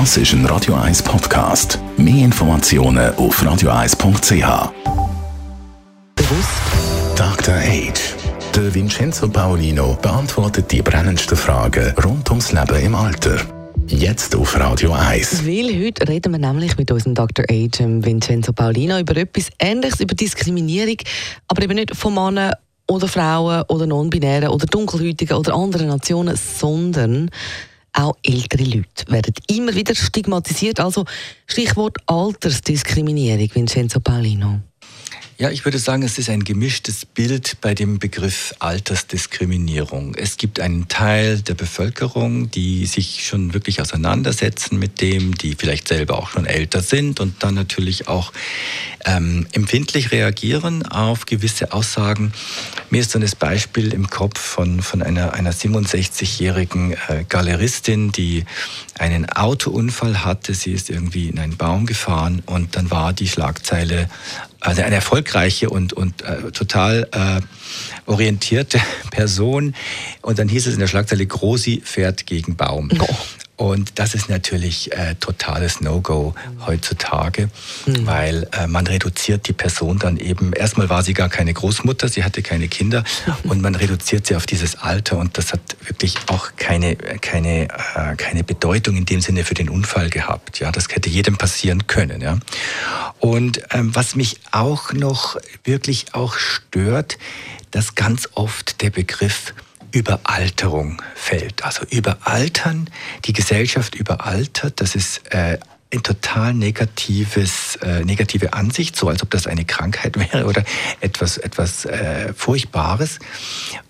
Das ist ein Radio 1 Podcast. Mehr Informationen auf radio1.ch. Bewusst. Dr. Age. Der Vincenzo Paolino beantwortet die brennendsten Fragen rund ums Leben im Alter. Jetzt auf Radio 1. Weil heute reden wir nämlich mit unserem Dr. Age, ähm, Vincenzo Paolino, über etwas Ähnliches, über Diskriminierung, aber eben nicht von Männern oder Frauen oder Non-Binären oder Dunkelhäutigen oder anderen Nationen, sondern auch ältere Leute werden immer wieder stigmatisiert. Also Stichwort Altersdiskriminierung, Vincenzo Paolino. Ja, ich würde sagen, es ist ein gemischtes Bild bei dem Begriff Altersdiskriminierung. Es gibt einen Teil der Bevölkerung, die sich schon wirklich auseinandersetzen mit dem, die vielleicht selber auch schon älter sind und dann natürlich auch ähm, empfindlich reagieren auf gewisse Aussagen. Mir ist so ein Beispiel im Kopf von, von einer, einer 67-jährigen äh, Galeristin, die einen Autounfall hatte. Sie ist irgendwie in einen Baum gefahren und dann war die Schlagzeile also eine erfolgreiche und, und äh, total äh, orientierte Person. Und dann hieß es in der Schlagzeile, Grosi fährt gegen Baum. Oh. Und das ist natürlich äh, totales No-Go heutzutage, mhm. weil äh, man reduziert die Person dann eben, erstmal war sie gar keine Großmutter, sie hatte keine Kinder mhm. und man reduziert sie auf dieses Alter und das hat wirklich auch keine, keine, äh, keine Bedeutung in dem Sinne für den Unfall gehabt. Ja, das hätte jedem passieren können. Ja. Und ähm, was mich auch noch wirklich auch stört, dass ganz oft der Begriff Überalterung fällt. Also überaltern, die Gesellschaft überaltert, das ist äh, ein total negatives, äh, negative Ansicht, so als ob das eine Krankheit wäre oder etwas, etwas äh, Furchtbares.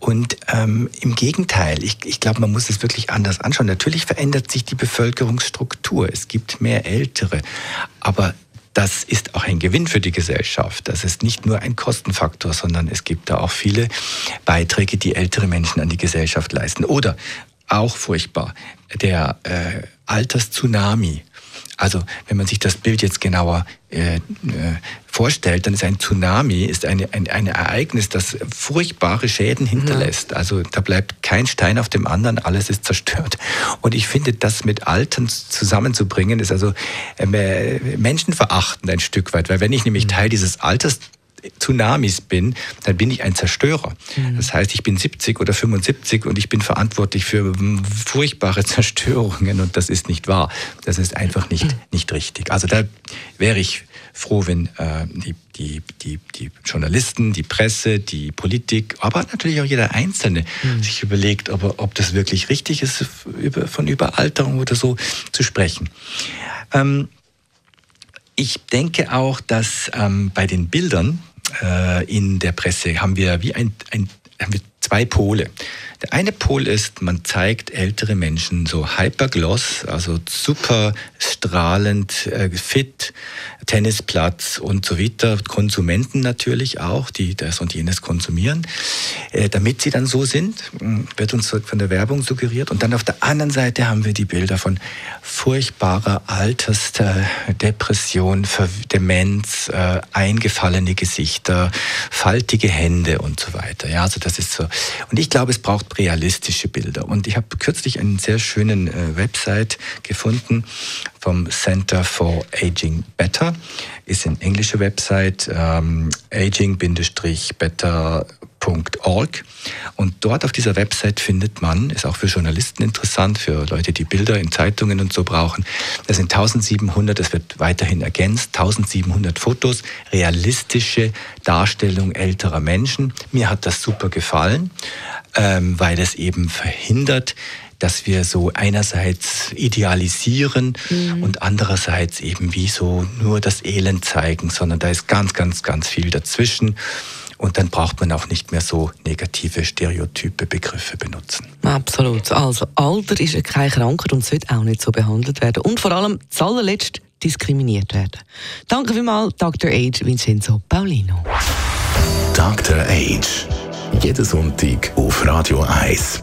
Und ähm, im Gegenteil, ich, ich glaube, man muss es wirklich anders anschauen. Natürlich verändert sich die Bevölkerungsstruktur. Es gibt mehr Ältere. Aber das ist auch ein Gewinn für die Gesellschaft. Das ist nicht nur ein Kostenfaktor, sondern es gibt da auch viele Beiträge, die ältere Menschen an die Gesellschaft leisten. Oder auch furchtbar, der äh, Alterstsunami also wenn man sich das Bild jetzt genauer äh, äh, vorstellt, dann ist ein Tsunami ist eine, ein, ein Ereignis, das furchtbare Schäden hinterlässt. Ja. Also da bleibt kein Stein auf dem anderen, alles ist zerstört. Und ich finde, das mit Alten zusammenzubringen, ist also äh, menschenverachtend ein Stück weit, weil wenn ich nämlich mhm. Teil dieses Alters Tsunamis bin, dann bin ich ein Zerstörer. Mhm. Das heißt, ich bin 70 oder 75 und ich bin verantwortlich für furchtbare Zerstörungen und das ist nicht wahr. Das ist einfach nicht, mhm. nicht richtig. Also da wäre ich froh, wenn äh, die, die, die, die Journalisten, die Presse, die Politik, aber natürlich auch jeder Einzelne mhm. sich überlegt, ob, ob das wirklich richtig ist, von Überalterung oder so zu sprechen. Ähm, ich denke auch, dass ähm, bei den Bildern, äh, in der Presse haben wir wie ein, ein haben wir zwei Pole. Der eine Pol ist, man zeigt ältere Menschen so hypergloss, also super strahlend, äh, fit, Tennisplatz und so weiter. Konsumenten natürlich auch, die das und jenes konsumieren, äh, damit sie dann so sind, wird uns von der Werbung suggeriert. Und dann auf der anderen Seite haben wir die Bilder von furchtbarer Altersdepression, Demenz, äh, eingefallene Gesichter, faltige Hände und so weiter. Ja, also das ist so. Und ich glaube, es braucht realistische Bilder. Und ich habe kürzlich einen sehr schönen äh, Website gefunden vom Center for Aging Better. Ist eine englische Website, ähm, aging-better.org. Und dort auf dieser Website findet man, ist auch für Journalisten interessant, für Leute, die Bilder in Zeitungen und so brauchen. Das sind 1700, das wird weiterhin ergänzt, 1700 Fotos, realistische Darstellung älterer Menschen. Mir hat das super gefallen ähm, weil es eben verhindert, dass wir so einerseits idealisieren mhm. und andererseits eben wie so nur das Elend zeigen, sondern da ist ganz, ganz, ganz viel dazwischen. Und dann braucht man auch nicht mehr so negative, stereotype Begriffe benutzen. Absolut. Also Alter ist keine Krankheit und sollte auch nicht so behandelt werden. Und vor allem zuallerletzt diskriminiert werden. Danke vielmals, Dr. Age Vincenzo Paulino. Dr. Age jeden Sonntag auf Radio 1.